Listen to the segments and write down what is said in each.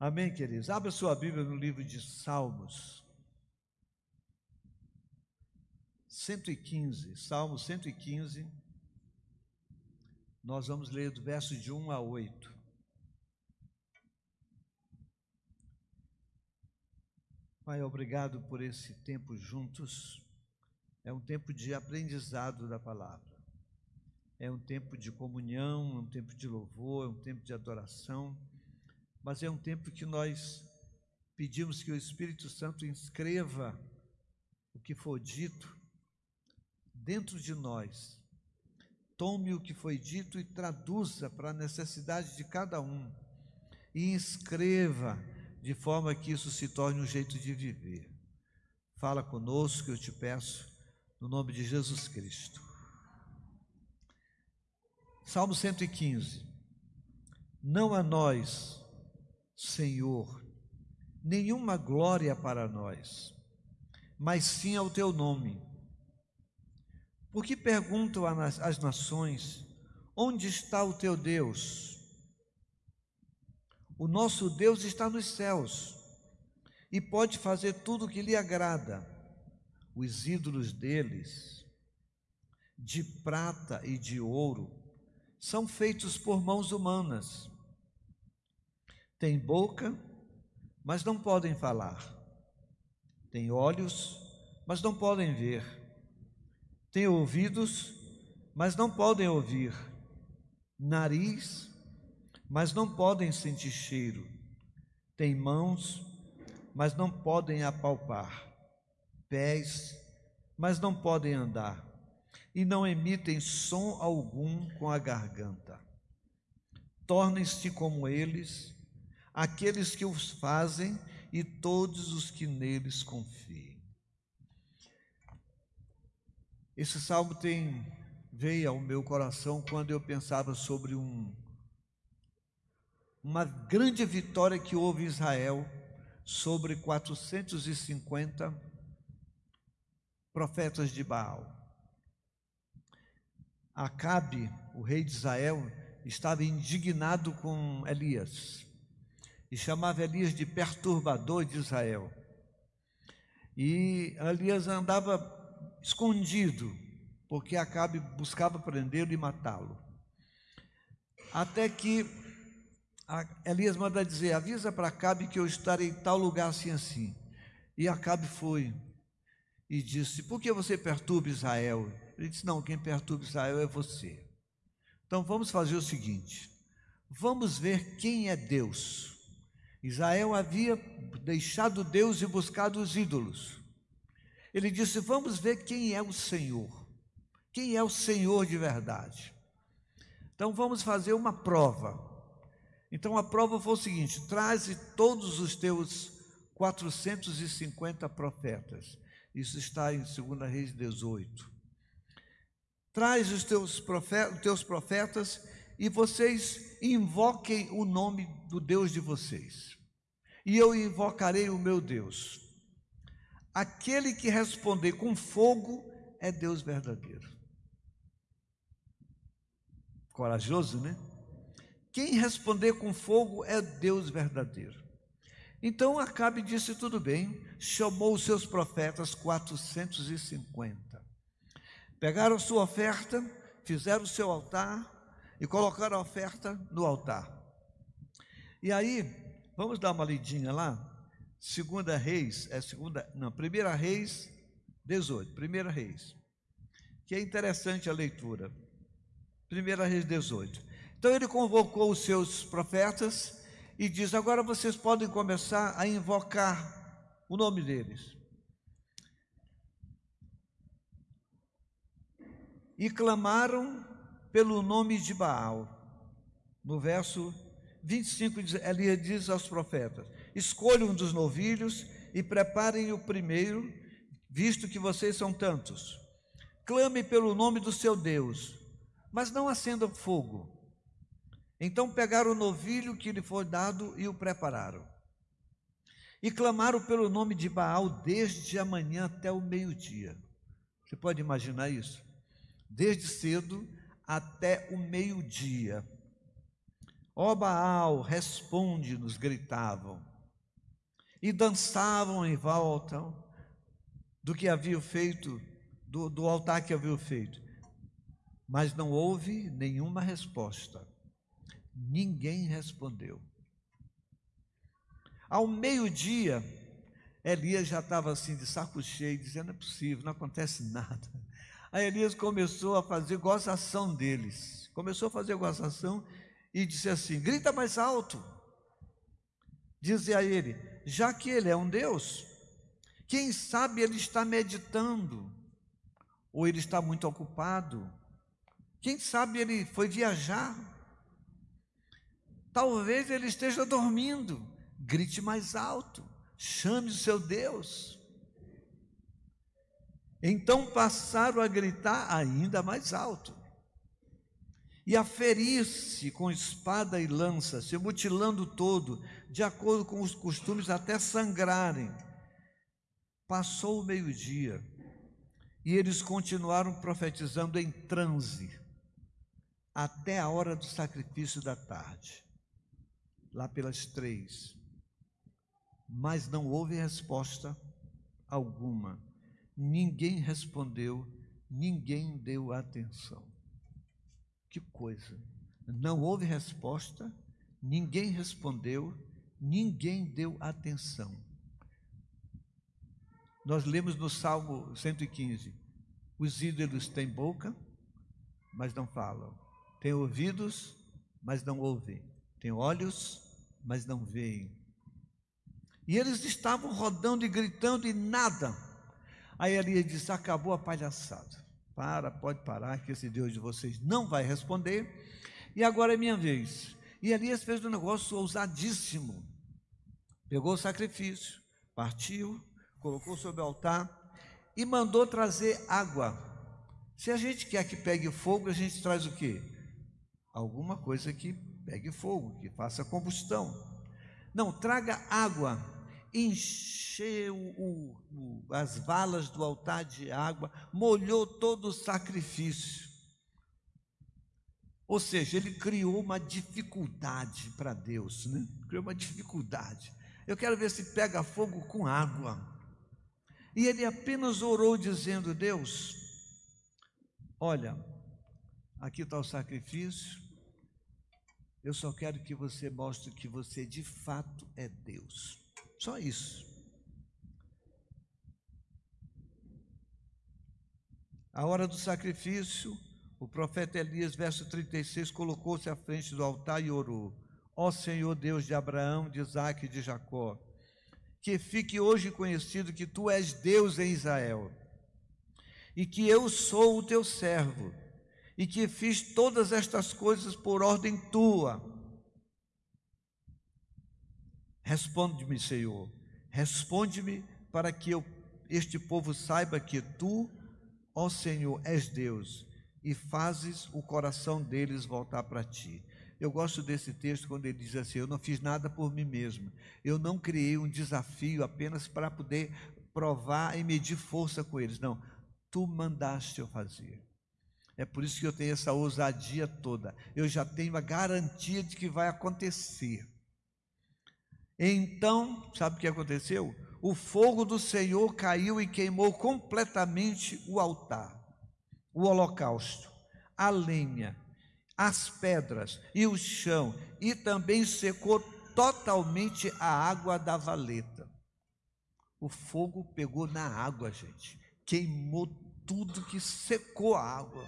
Amém, queridos? Abra sua Bíblia no livro de Salmos. 115, Salmo 115. Nós vamos ler do verso de 1 a 8. Pai, obrigado por esse tempo juntos. É um tempo de aprendizado da palavra. É um tempo de comunhão, é um tempo de louvor, é um tempo de adoração mas é um tempo que nós pedimos que o Espírito Santo inscreva o que for dito dentro de nós. Tome o que foi dito e traduza para a necessidade de cada um. E inscreva de forma que isso se torne um jeito de viver. Fala conosco, eu te peço, no nome de Jesus Cristo. Salmo 115. Não a nós, Senhor, nenhuma glória para nós, mas sim ao teu nome. Porque perguntam às nações: onde está o teu Deus? O nosso Deus está nos céus e pode fazer tudo o que lhe agrada. Os ídolos deles, de prata e de ouro, são feitos por mãos humanas Têm boca, mas não podem falar. Têm olhos, mas não podem ver. Têm ouvidos, mas não podem ouvir. Nariz, mas não podem sentir cheiro. Têm mãos, mas não podem apalpar. Pés, mas não podem andar. E não emitem som algum com a garganta. Tornem-se como eles aqueles que os fazem e todos os que neles confiam. Esse salmo tem veio ao meu coração quando eu pensava sobre um uma grande vitória que houve em Israel sobre 450 profetas de Baal. Acabe, o rei de Israel, estava indignado com Elias e chamava Elias de perturbador de Israel. E Elias andava escondido, porque Acabe buscava prendê-lo e matá-lo. Até que Elias manda dizer: avisa para Acabe que eu estarei em tal lugar assim assim. E Acabe foi e disse: Por que você perturba Israel? Ele disse: Não, quem perturba Israel é você. Então vamos fazer o seguinte: vamos ver quem é Deus. Israel havia deixado Deus e buscado os ídolos. Ele disse: Vamos ver quem é o Senhor. Quem é o Senhor de verdade? Então vamos fazer uma prova. Então a prova foi o seguinte: traze todos os teus 450 profetas. Isso está em 2 Reis 18. Traz os teus profetas, teus profetas e vocês invoquem o nome do Deus de vocês. E eu invocarei o meu Deus. Aquele que responder com fogo é Deus verdadeiro. Corajoso, né? Quem responder com fogo é Deus verdadeiro. Então Acabe disse: tudo bem, chamou os seus profetas 450. Pegaram sua oferta, fizeram o seu altar, e colocaram a oferta no altar. E aí, vamos dar uma lidinha lá? Segunda Reis, é segunda, não, Primeira Reis 18, Primeira Reis. Que é interessante a leitura. Primeira Reis 18. Então ele convocou os seus profetas e diz: agora vocês podem começar a invocar o nome deles. E clamaram pelo nome de Baal. No verso 25, Elias diz aos profetas: Escolham um dos novilhos e preparem o primeiro, visto que vocês são tantos. Clame pelo nome do seu Deus, mas não acendam fogo. Então pegaram o novilho que lhe foi dado e o prepararam. E clamaram pelo nome de Baal desde a manhã até o meio-dia. Você pode imaginar isso? Desde cedo até o meio-dia. Ó Baal, responde-nos, gritavam. E dançavam em volta do que haviam feito, do, do altar que haviam feito. Mas não houve nenhuma resposta. Ninguém respondeu. Ao meio-dia, Elias já estava assim de saco cheio, dizendo: não é possível, não acontece nada. Aí Elias começou a fazer gozação deles. Começou a fazer gozação e disse assim: grita mais alto. Dizia a ele: já que ele é um Deus, quem sabe ele está meditando, ou ele está muito ocupado, quem sabe ele foi viajar, talvez ele esteja dormindo, grite mais alto, chame o seu Deus. Então passaram a gritar ainda mais alto e a ferir-se com espada e lança, se mutilando todo, de acordo com os costumes, até sangrarem. Passou o meio-dia e eles continuaram profetizando em transe até a hora do sacrifício da tarde, lá pelas três. Mas não houve resposta alguma. Ninguém respondeu, ninguém deu atenção. Que coisa! Não houve resposta, ninguém respondeu, ninguém deu atenção. Nós lemos no Salmo 115: os ídolos têm boca, mas não falam, têm ouvidos, mas não ouvem, têm olhos, mas não veem. E eles estavam rodando e gritando e nada. Aí Elias disse: acabou a palhaçada. Para, pode parar, que esse Deus de vocês não vai responder. E agora é minha vez. E Elias fez um negócio ousadíssimo. Pegou o sacrifício, partiu, colocou sobre o altar e mandou trazer água. Se a gente quer que pegue fogo, a gente traz o quê? Alguma coisa que pegue fogo, que faça combustão. Não, traga água. Encheu o, o, as valas do altar de água, molhou todo o sacrifício. Ou seja, ele criou uma dificuldade para Deus, né? criou uma dificuldade. Eu quero ver se pega fogo com água. E ele apenas orou dizendo: Deus, olha, aqui está o sacrifício, eu só quero que você mostre que você de fato é Deus. Só isso. A hora do sacrifício, o profeta Elias, verso 36, colocou-se à frente do altar e orou: Ó Senhor Deus de Abraão, de Isaac e de Jacó, que fique hoje conhecido que tu és Deus em Israel, e que eu sou o teu servo, e que fiz todas estas coisas por ordem tua. Responde-me, Senhor, responde-me para que eu, este povo saiba que tu, ó Senhor, és Deus e fazes o coração deles voltar para ti. Eu gosto desse texto quando ele diz assim: Eu não fiz nada por mim mesmo. Eu não criei um desafio apenas para poder provar e medir força com eles. Não, tu mandaste eu fazer. É por isso que eu tenho essa ousadia toda. Eu já tenho a garantia de que vai acontecer. Então, sabe o que aconteceu? O fogo do Senhor caiu e queimou completamente o altar, o holocausto, a lenha as pedras e o chão, e também secou totalmente a água da valeta. O fogo pegou na água, gente, queimou tudo que secou a água.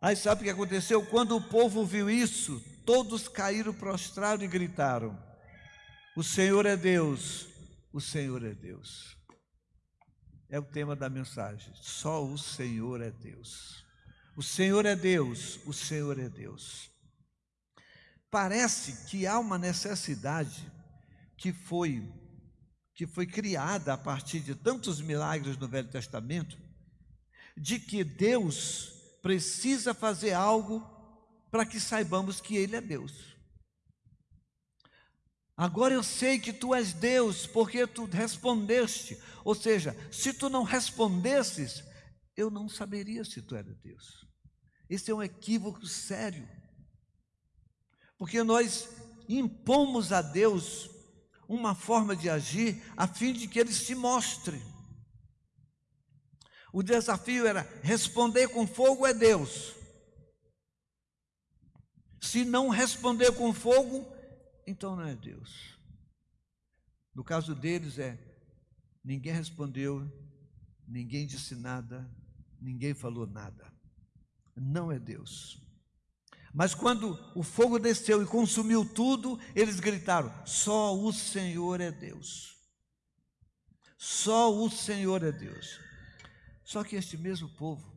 Aí sabe o que aconteceu? Quando o povo viu isso, todos caíram prostrados e gritaram: O Senhor é Deus, o Senhor é Deus. É o tema da mensagem. Só o Senhor é Deus. O Senhor é Deus, o Senhor é Deus. Parece que há uma necessidade que foi que foi criada a partir de tantos milagres no Velho Testamento, de que Deus precisa fazer algo para que saibamos que Ele é Deus. Agora eu sei que tu és Deus, porque tu respondeste. Ou seja, se tu não respondesses, eu não saberia se tu era Deus. Esse é um equívoco sério. porque nós impomos a Deus uma forma de agir a fim de que ele se mostre. O desafio era responder com fogo é Deus. Se não responder com fogo, então não é Deus. No caso deles é ninguém respondeu, ninguém disse nada, ninguém falou nada. Não é Deus. Mas quando o fogo desceu e consumiu tudo, eles gritaram: Só o Senhor é Deus. Só o Senhor é Deus. Só que este mesmo povo,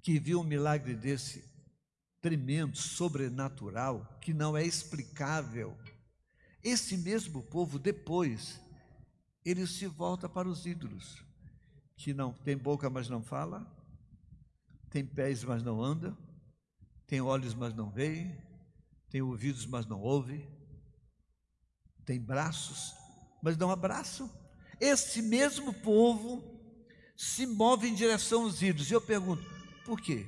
que viu um milagre desse tremendo, sobrenatural, que não é explicável, esse mesmo povo, depois, ele se volta para os ídolos, que não tem boca, mas não fala, tem pés, mas não anda, tem olhos, mas não vê, tem ouvidos, mas não ouve, tem braços, mas não abraçam. Esse mesmo povo se move em direção aos ídolos. E eu pergunto, por quê?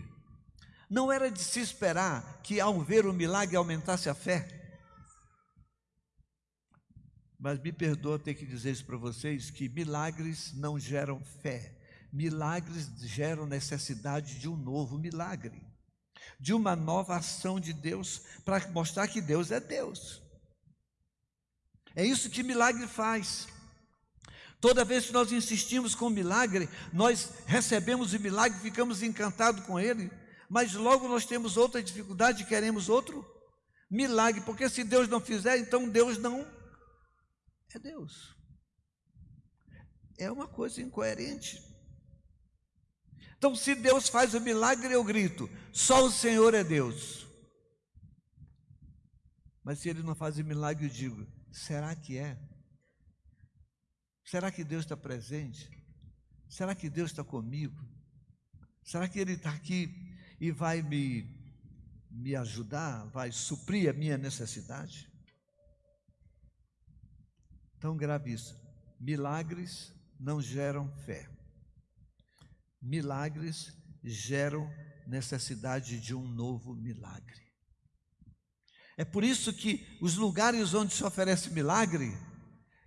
Não era de se esperar que ao ver o milagre aumentasse a fé? Mas me perdoa ter que dizer isso para vocês, que milagres não geram fé. Milagres geram necessidade de um novo milagre de uma nova ação de Deus para mostrar que Deus é Deus. É isso que milagre faz. Toda vez que nós insistimos com o milagre, nós recebemos o milagre, ficamos encantados com ele, mas logo nós temos outra dificuldade, queremos outro milagre, porque se Deus não fizer, então Deus não é Deus. É uma coisa incoerente. Então, se Deus faz o milagre, eu grito: só o Senhor é Deus. Mas se Ele não faz o milagre, eu digo: será que é? Será que Deus está presente? Será que Deus está comigo? Será que Ele está aqui e vai me, me ajudar, vai suprir a minha necessidade? Então, grave isso: milagres não geram fé. Milagres geram necessidade de um novo milagre. É por isso que os lugares onde se oferece milagre,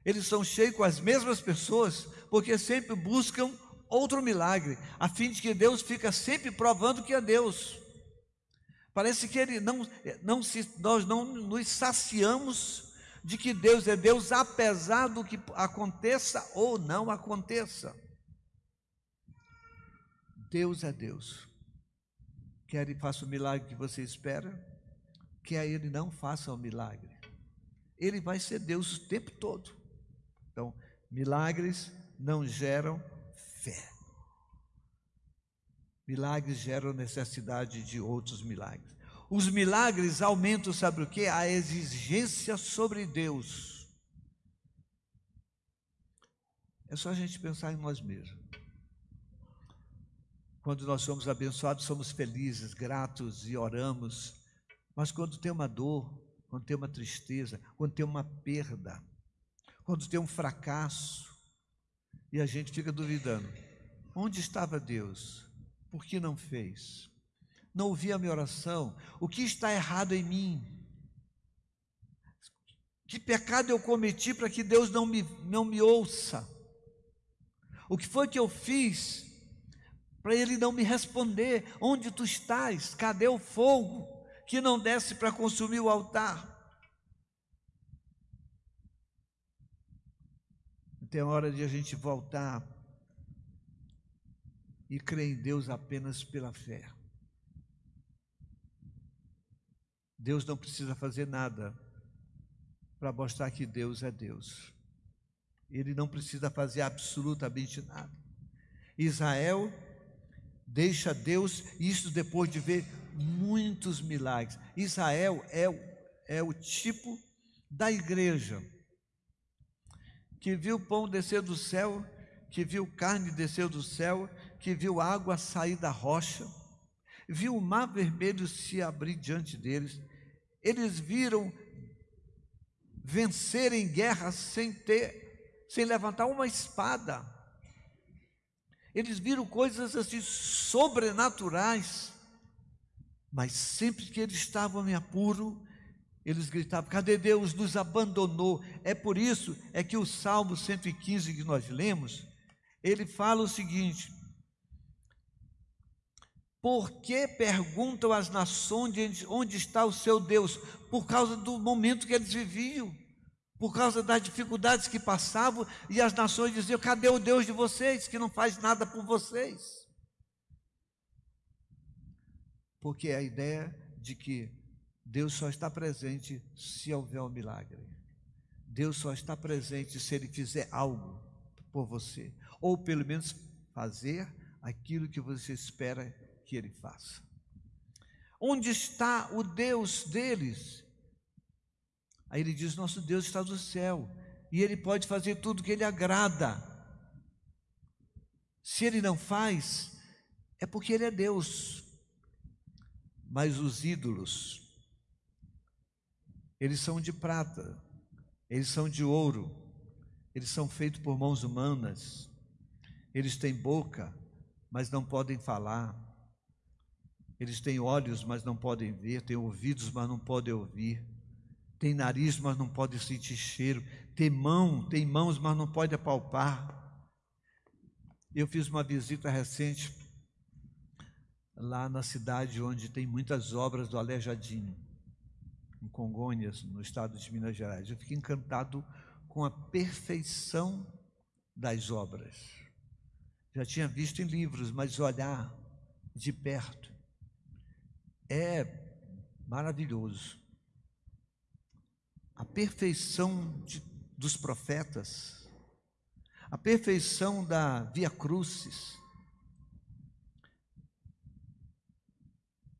eles são cheios com as mesmas pessoas, porque sempre buscam outro milagre, a fim de que Deus fica sempre provando que é Deus. Parece que ele não, não se, nós não nos saciamos de que Deus é Deus, apesar do que aconteça ou não aconteça. Deus é Deus. Quer Ele faça o milagre que você espera, quer Ele não faça o milagre. Ele vai ser Deus o tempo todo. Então, milagres não geram fé. Milagres geram necessidade de outros milagres. Os milagres aumentam, sabe o que? A exigência sobre Deus. É só a gente pensar em nós mesmos. Quando nós somos abençoados, somos felizes, gratos e oramos. Mas quando tem uma dor, quando tem uma tristeza, quando tem uma perda, quando tem um fracasso, e a gente fica duvidando: onde estava Deus? Por que não fez? Não ouvi a minha oração? O que está errado em mim? Que pecado eu cometi para que Deus não me, não me ouça? O que foi que eu fiz para ele não me responder: onde tu estás? Cadê o fogo que não desce para consumir o altar? Tem hora de a gente voltar e crer em Deus apenas pela fé. Deus não precisa fazer nada para mostrar que Deus é Deus. Ele não precisa fazer absolutamente nada. Israel deixa Deus, isso depois de ver muitos milagres. Israel é, é o tipo da igreja que viu pão descer do céu, que viu carne descer do céu, que viu água sair da rocha, viu o mar vermelho se abrir diante deles. Eles viram vencer em guerra sem ter, sem levantar uma espada. Eles viram coisas assim sobrenaturais, mas sempre que eles estavam em apuro, Eles gritavam: Cadê Deus? Nos abandonou. É por isso é que o Salmo 115 que nós lemos, ele fala o seguinte: Por que perguntam as nações onde está o seu Deus? Por causa do momento que eles viviam, por causa das dificuldades que passavam, e as nações diziam: Cadê o Deus de vocês que não faz nada por vocês? Porque a ideia de que Deus só está presente se houver um milagre. Deus só está presente se Ele fizer algo por você, ou pelo menos fazer aquilo que você espera que Ele faça. Onde está o Deus deles? Aí ele diz: Nosso Deus está no céu e Ele pode fazer tudo que Ele agrada. Se Ele não faz, é porque Ele é Deus. Mas os ídolos, eles são de prata, eles são de ouro, eles são feitos por mãos humanas, eles têm boca, mas não podem falar, eles têm olhos, mas não podem ver, têm ouvidos, mas não podem ouvir, têm nariz, mas não podem sentir cheiro, têm mão, têm mãos, mas não podem apalpar. Eu fiz uma visita recente lá na cidade onde tem muitas obras do Aleijadinho em Congonhas, no estado de Minas Gerais. Eu fiquei encantado com a perfeição das obras. Já tinha visto em livros, mas olhar de perto é maravilhoso. A perfeição de, dos profetas, a perfeição da Via Crucis,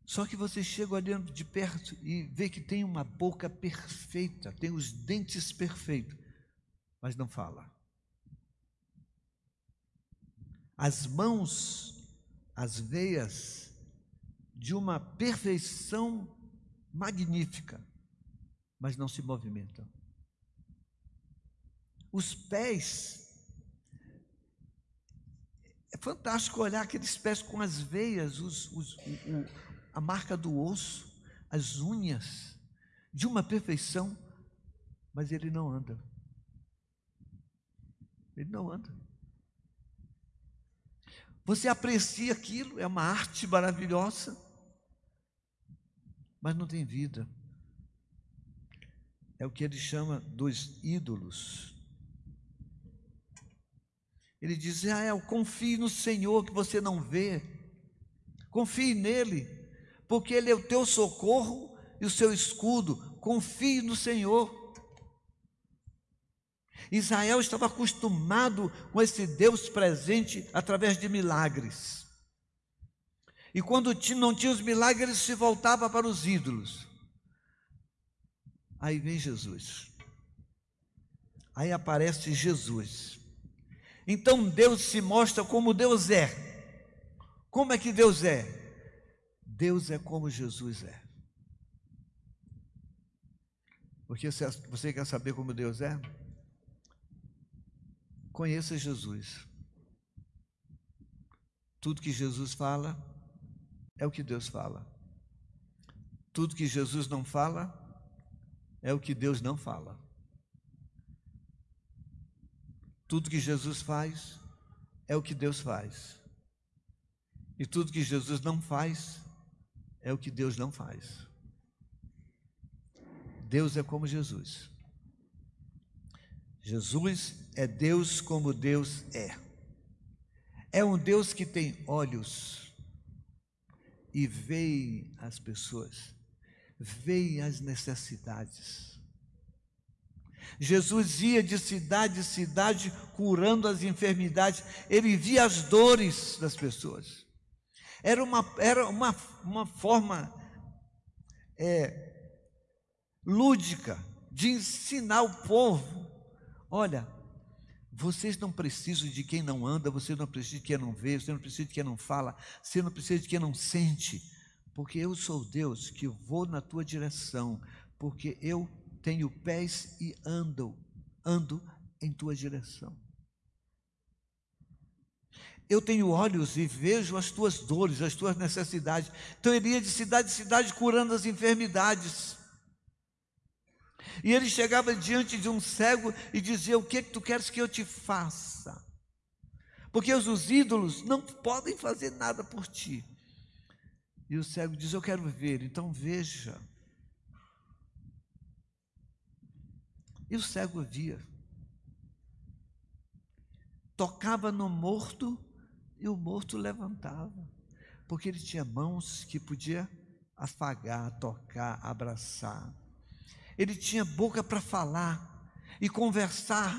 Só que você chega olhando de perto e vê que tem uma boca perfeita, tem os dentes perfeitos, mas não fala. As mãos, as veias, de uma perfeição magnífica, mas não se movimentam. Os pés, é fantástico olhar aqueles pés com as veias, os, os, a marca do osso, as unhas, de uma perfeição, mas ele não anda. Ele não anda. Você aprecia aquilo, é uma arte maravilhosa, mas não tem vida. É o que ele chama dos ídolos. Ele diz: Israel, confie no Senhor que você não vê, confie nele porque Ele é o teu socorro e o seu escudo. Confie no Senhor. Israel estava acostumado com esse Deus presente através de milagres. E quando não tinha os milagres, se voltava para os ídolos. Aí vem Jesus. Aí aparece Jesus. Então Deus se mostra como Deus é. Como é que Deus é? Deus é como Jesus é. Porque você quer saber como Deus é? Conheça Jesus. Tudo que Jesus fala é o que Deus fala. Tudo que Jesus não fala é o que Deus não fala. Tudo que Jesus faz é o que Deus faz. E tudo que Jesus não faz é o que Deus não faz. Deus é como Jesus. Jesus é Deus como Deus é. É um Deus que tem olhos e vê as pessoas, vê as necessidades. Jesus ia de cidade em cidade curando as enfermidades, ele via as dores das pessoas. Era uma, era uma, uma forma é, lúdica de ensinar o povo: olha, vocês não precisam de quem não anda, vocês não precisam de quem não vê, você não precisa de quem não fala, você não precisa de quem não sente, porque eu sou Deus que vou na tua direção, porque eu tenho pés e ando, ando em tua direção. Eu tenho olhos e vejo as tuas dores, as tuas necessidades. Então ele ia de cidade em cidade curando as enfermidades. E ele chegava diante de um cego e dizia: O que, que tu queres que eu te faça? Porque os ídolos não podem fazer nada por ti. E o cego diz: Eu quero ver, então veja. E o cego via. Tocava no morto e o morto levantava, porque ele tinha mãos que podia afagar, tocar, abraçar. Ele tinha boca para falar e conversar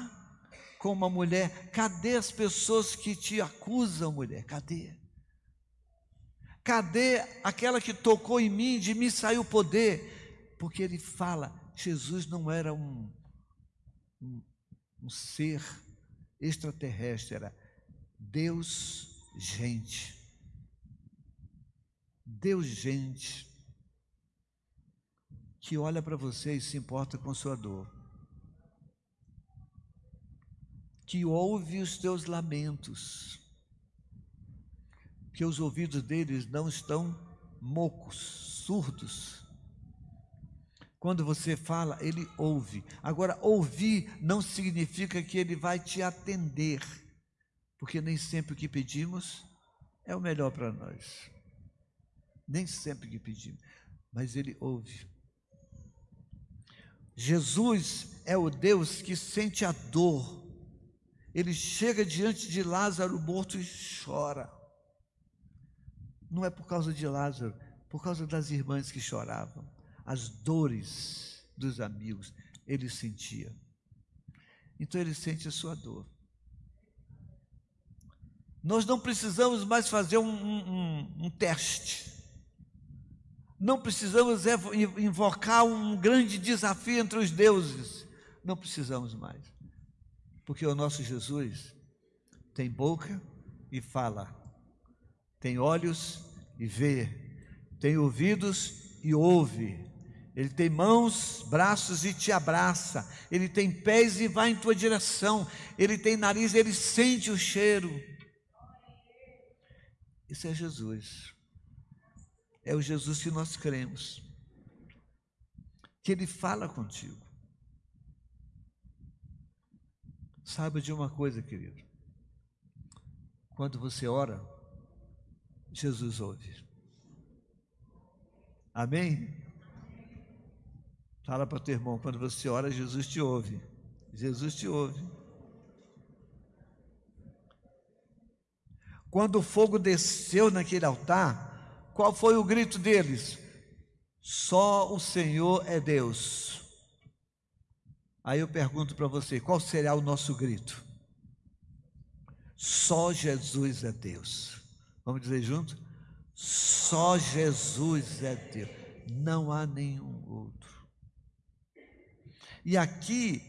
com uma mulher. Cadê as pessoas que te acusam, mulher? Cadê? Cadê aquela que tocou em mim, de mim saiu poder? Porque ele fala, Jesus não era um, um, um ser extraterrestre, era Deus gente. Deus gente que olha para você e se importa com sua dor. Que ouve os teus lamentos. Que os ouvidos deles não estão mocos, surdos. Quando você fala, ele ouve. Agora, ouvir não significa que ele vai te atender, porque nem sempre o que pedimos é o melhor para nós. Nem sempre o que pedimos, mas ele ouve. Jesus é o Deus que sente a dor. Ele chega diante de Lázaro morto e chora. Não é por causa de Lázaro, por causa das irmãs que choravam, as dores dos amigos, ele sentia. Então ele sente a sua dor. Nós não precisamos mais fazer um, um, um teste. Não precisamos invocar um grande desafio entre os deuses. Não precisamos mais. Porque o nosso Jesus tem boca e fala, tem olhos e vê, tem ouvidos e ouve. Ele tem mãos, braços e te abraça. Ele tem pés e vai em tua direção. Ele tem nariz, ele sente o cheiro. Isso é Jesus é o Jesus que nós cremos. Que Ele fala contigo. Saiba de uma coisa, querido. Quando você ora, Jesus ouve. Amém? Fala para o teu irmão, quando você ora, Jesus te ouve. Jesus te ouve. Quando o fogo desceu naquele altar, qual foi o grito deles? Só o Senhor é Deus. Aí eu pergunto para você: qual será o nosso grito? Só Jesus é Deus. Vamos dizer junto? Só Jesus é Deus. Não há nenhum outro. E aqui,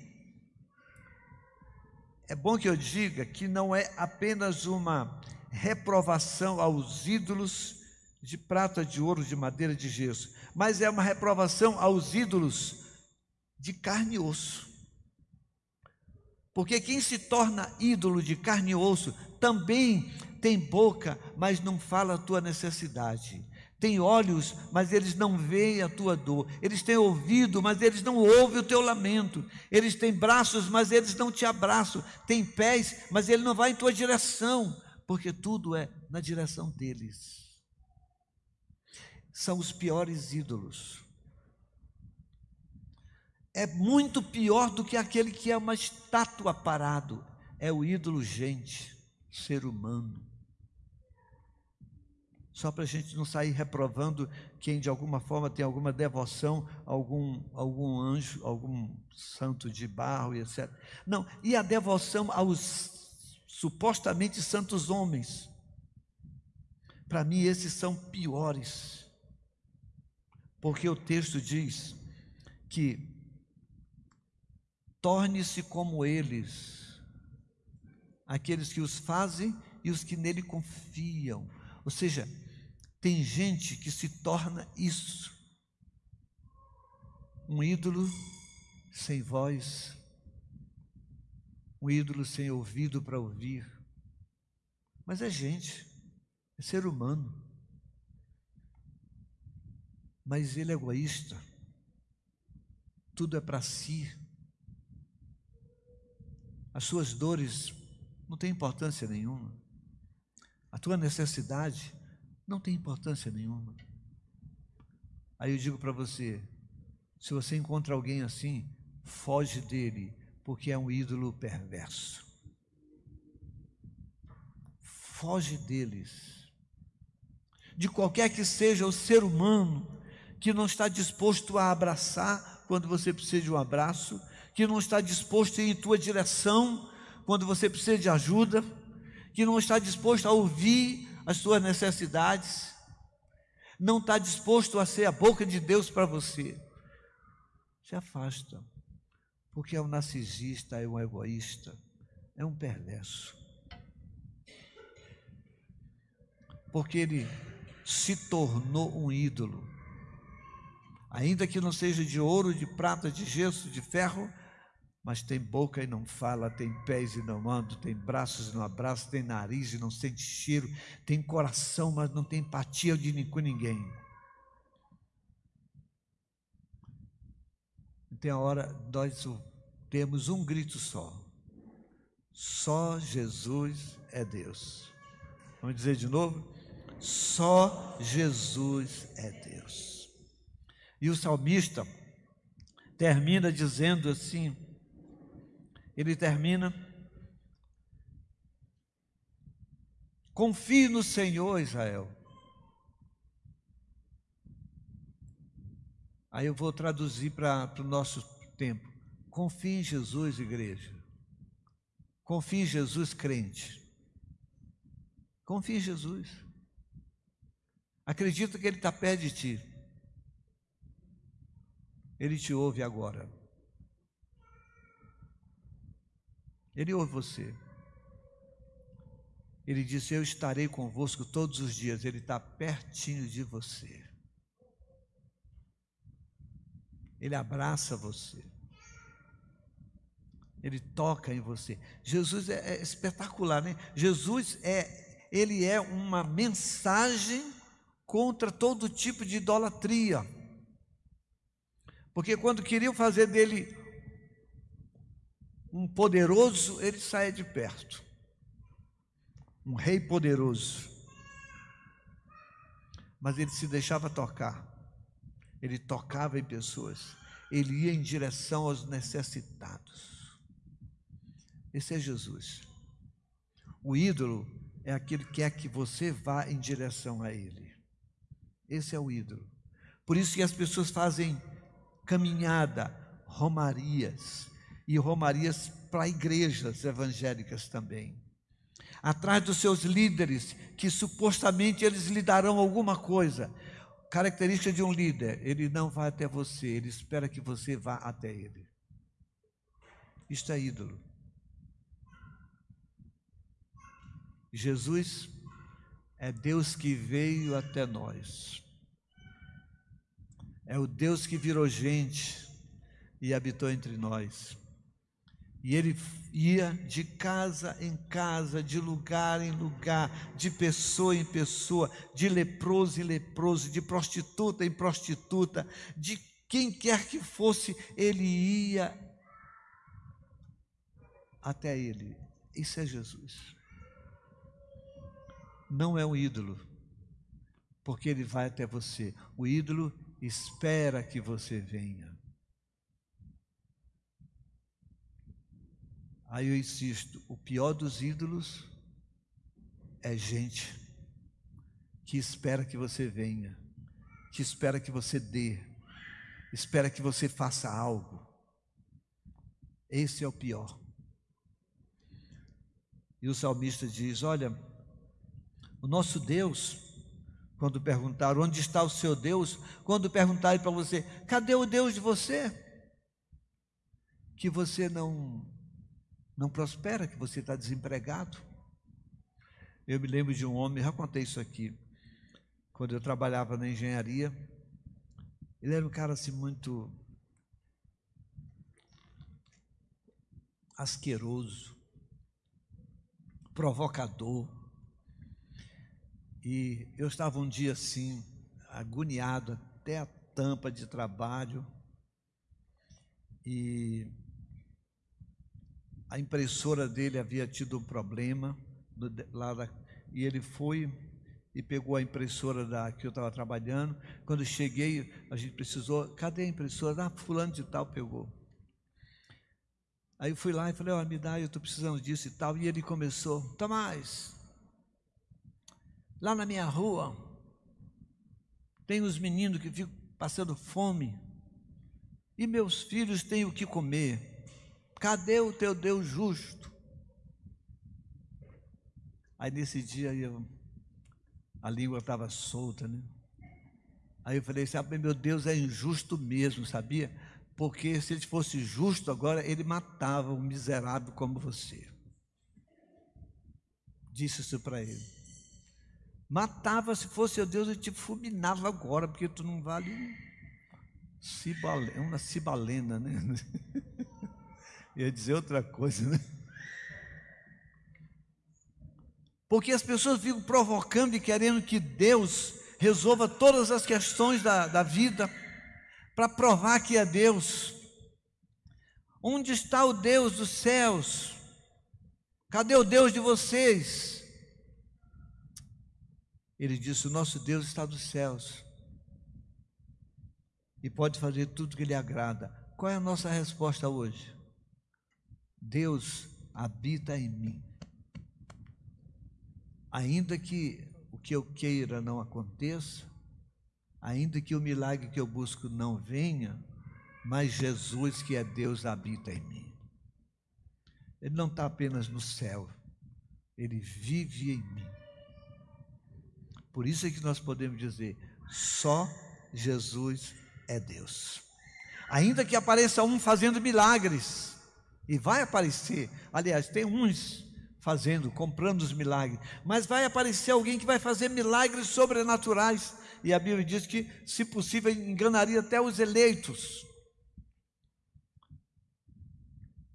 é bom que eu diga que não é apenas uma reprovação aos ídolos de prata, de ouro, de madeira, de gesso, mas é uma reprovação aos ídolos de carne e osso. Porque quem se torna ídolo de carne e osso também tem boca, mas não fala a tua necessidade. Tem olhos, mas eles não veem a tua dor. Eles têm ouvido, mas eles não ouvem o teu lamento. Eles têm braços, mas eles não te abraçam. Tem pés, mas ele não vai em tua direção, porque tudo é na direção deles são os piores ídolos. É muito pior do que aquele que é uma estátua parado, é o ídolo gente, ser humano. Só para a gente não sair reprovando quem de alguma forma tem alguma devoção a algum, algum anjo, algum santo de barro e etc. Não, e a devoção aos supostamente santos homens. Para mim, esses são piores. Porque o texto diz que torne-se como eles, aqueles que os fazem e os que nele confiam. Ou seja, tem gente que se torna isso. Um ídolo sem voz, um ídolo sem ouvido para ouvir. Mas é gente, é ser humano mas ele é egoísta. tudo é para si. As suas dores não têm importância nenhuma. A tua necessidade não tem importância nenhuma. Aí eu digo para você: se você encontra alguém assim, foge dele, porque é um ídolo perverso. Foge deles. De qualquer que seja o ser humano que não está disposto a abraçar quando você precisa de um abraço, que não está disposto a ir em tua direção quando você precisa de ajuda, que não está disposto a ouvir as suas necessidades, não está disposto a ser a boca de Deus para você, se afasta, porque é um narcisista, é um egoísta, é um perverso. Porque ele se tornou um ídolo ainda que não seja de ouro, de prata, de gesso, de ferro, mas tem boca e não fala, tem pés e não anda, tem braços e não abraça, tem nariz e não sente cheiro, tem coração, mas não tem empatia de com ninguém. Tem a hora, nós temos um grito só. Só Jesus é Deus. Vamos dizer de novo? Só Jesus é Deus. E o salmista termina dizendo assim: ele termina, confie no Senhor, Israel. Aí eu vou traduzir para o nosso tempo. Confie em Jesus, igreja. Confie em Jesus, crente. Confie em Jesus. Acredita que Ele está perto de ti. Ele te ouve agora. Ele ouve você. Ele disse: Eu estarei convosco todos os dias. Ele está pertinho de você. Ele abraça você. Ele toca em você. Jesus é, é espetacular, né? Jesus é, ele é uma mensagem contra todo tipo de idolatria. Porque quando queriam fazer dele um poderoso, ele saia de perto. Um rei poderoso. Mas ele se deixava tocar. Ele tocava em pessoas. Ele ia em direção aos necessitados. Esse é Jesus. O ídolo é aquele que quer que você vá em direção a ele. Esse é o ídolo. Por isso que as pessoas fazem caminhada, romarias, e romarias para igrejas evangélicas também. Atrás dos seus líderes, que supostamente eles lhe darão alguma coisa. Característica de um líder: ele não vai até você, ele espera que você vá até ele. Isto é ídolo. Jesus é Deus que veio até nós. É o Deus que virou gente e habitou entre nós. E ele ia de casa em casa, de lugar em lugar, de pessoa em pessoa, de leproso em leproso, de prostituta em prostituta, de quem quer que fosse, ele ia até ele. Isso é Jesus. Não é um ídolo, porque ele vai até você. O ídolo espera que você venha. Aí eu insisto: o pior dos ídolos é gente que espera que você venha, que espera que você dê, espera que você faça algo. Esse é o pior. E o salmista diz: Olha, o nosso Deus quando perguntaram onde está o seu Deus, quando perguntarem para você, cadê o Deus de você? Que você não não prospera, que você está desempregado. Eu me lembro de um homem, já contei isso aqui, quando eu trabalhava na engenharia. Ele era um cara assim muito asqueroso, provocador. E eu estava um dia assim, agoniado até a tampa de trabalho. E a impressora dele havia tido um problema lá da, e ele foi e pegou a impressora da que eu estava trabalhando. Quando cheguei, a gente precisou, cadê a impressora? Ah, fulano de tal pegou. Aí eu fui lá e falei, ó, oh, me dá, eu estou precisando disso e tal. E ele começou, Tomás, lá na minha rua, tem os meninos que ficam passando fome, e meus filhos têm o que comer. Cadê o teu Deus justo? Aí nesse dia eu, a língua estava solta, né? Aí eu falei, sabe, meu Deus é injusto mesmo, sabia? Porque se ele fosse justo agora, ele matava um miserável como você. Disse isso para ele. Matava, se fosse o Deus, ele te fulminava agora, porque tu não vale um uma cibalena, né? Ia dizer outra coisa, né? Porque as pessoas ficam provocando e querendo que Deus resolva todas as questões da, da vida para provar que é Deus. Onde está o Deus dos céus? Cadê o Deus de vocês? Ele disse: O nosso Deus está dos céus e pode fazer tudo que lhe agrada. Qual é a nossa resposta hoje? Deus habita em mim. Ainda que o que eu queira não aconteça, ainda que o milagre que eu busco não venha, mas Jesus, que é Deus, habita em mim. Ele não está apenas no céu, ele vive em mim. Por isso é que nós podemos dizer: só Jesus é Deus. Ainda que apareça um fazendo milagres, e vai aparecer, aliás, tem uns fazendo, comprando os milagres, mas vai aparecer alguém que vai fazer milagres sobrenaturais e a Bíblia diz que, se possível, enganaria até os eleitos.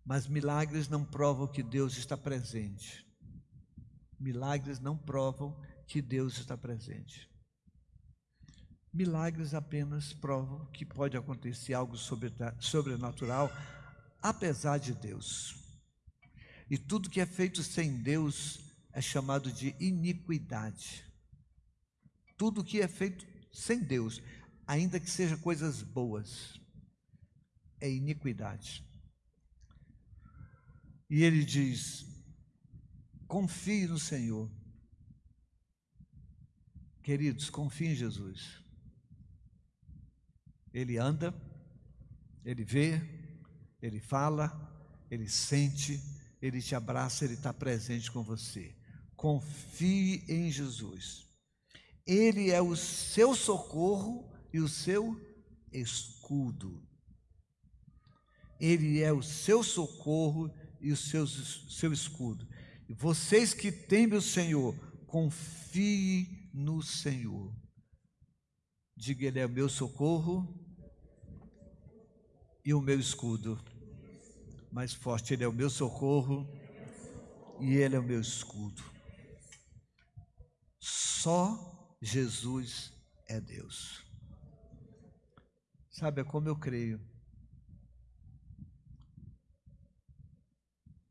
Mas milagres não provam que Deus está presente. Milagres não provam que Deus está presente. Milagres apenas provam que pode acontecer algo sobrenatural, apesar de Deus. E tudo que é feito sem Deus é chamado de iniquidade tudo que é feito sem Deus, ainda que seja coisas boas, é iniquidade. E ele diz: confie no Senhor. Queridos, confie em Jesus. Ele anda, ele vê, ele fala, ele sente, ele te abraça, ele está presente com você. Confie em Jesus. Ele é o seu socorro e o seu escudo. Ele é o seu socorro e o seu, seu escudo. Vocês que temem o Senhor, confie no Senhor. Diga, Ele é o meu socorro e o meu escudo. Mais forte, Ele é o meu socorro e Ele é o meu escudo. Só Jesus é Deus. Sabe, é como eu creio.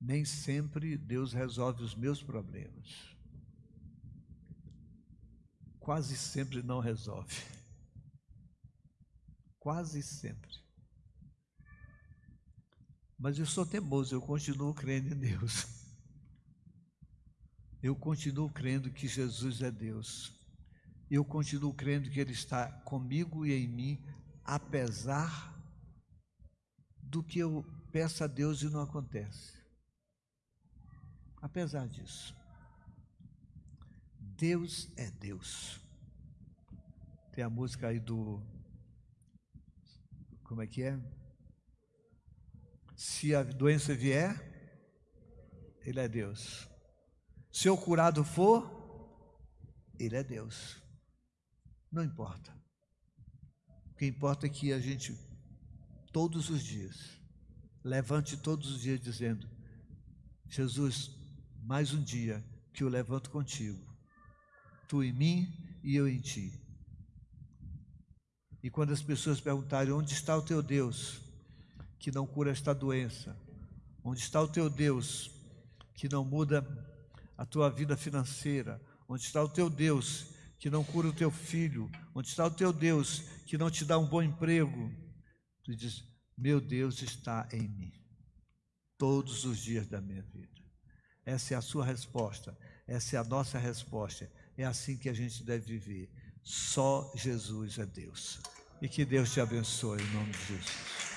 Nem sempre Deus resolve os meus problemas. Quase sempre não resolve. Quase sempre. Mas eu sou teimoso, eu continuo crendo em Deus. Eu continuo crendo que Jesus é Deus eu continuo crendo que Ele está comigo e em mim, apesar do que eu peço a Deus e não acontece. Apesar disso, Deus é Deus. Tem a música aí do. Como é que é? Se a doença vier, Ele é Deus. Se o curado for, Ele é Deus. Não importa. O que importa é que a gente, todos os dias, levante todos os dias dizendo: Jesus, mais um dia que eu levanto contigo, tu em mim e eu em ti. E quando as pessoas perguntarem onde está o teu Deus, que não cura esta doença? Onde está o teu Deus que não muda a tua vida financeira? Onde está o teu Deus que não cura o teu filho? Onde está o teu Deus que não te dá um bom emprego? Tu diz: Meu Deus está em mim, todos os dias da minha vida. Essa é a sua resposta, essa é a nossa resposta. É assim que a gente deve viver. Só Jesus é Deus. E que Deus te abençoe em nome de Jesus.